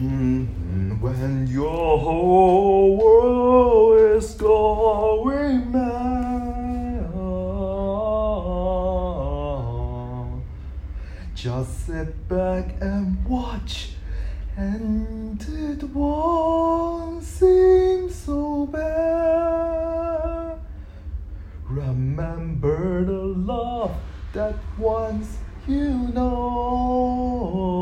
Mm, When your whole world is going mad, just sit back and watch, and it won't seem so bad. Remember the love that once you know.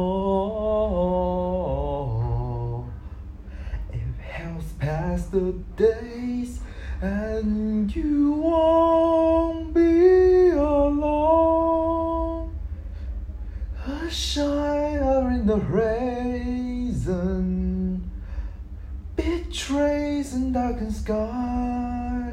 The days, and you won't be alone. A shiner in the horizon betrays and darkened sky.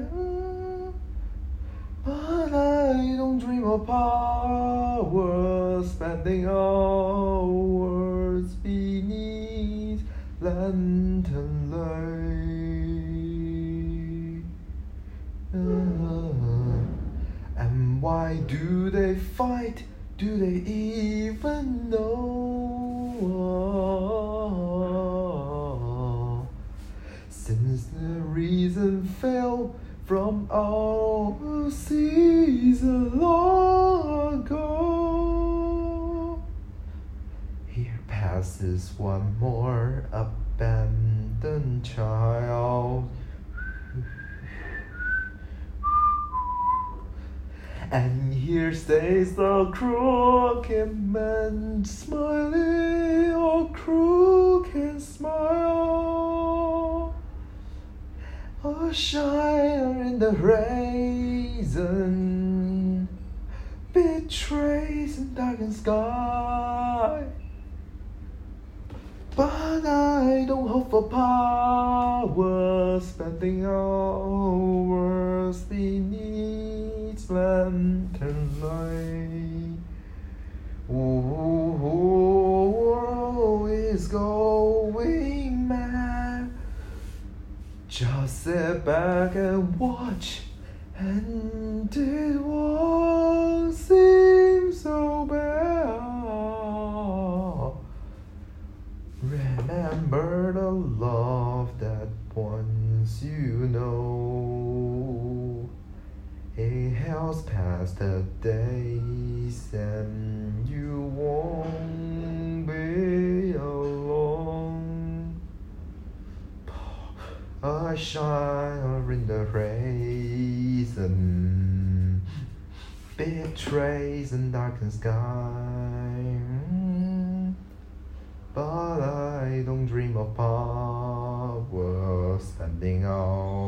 But I don't dream of power, spending hours beneath lantern light. Ah, and why do they fight? Do they even know? Since the reason fell from our season long ago, here passes one more And here stays the crooked man smiling, oh crooked smile. A shiner in the horizon betrays and darkened sky. But I don't hope for power, spending hours beneath lantern light. Oh, is going mad. Just sit back and watch, and it won't seem helps past the days, and you won't be alone. I shine in the horizon betrays and darkened sky. But I don't dream of power, spending all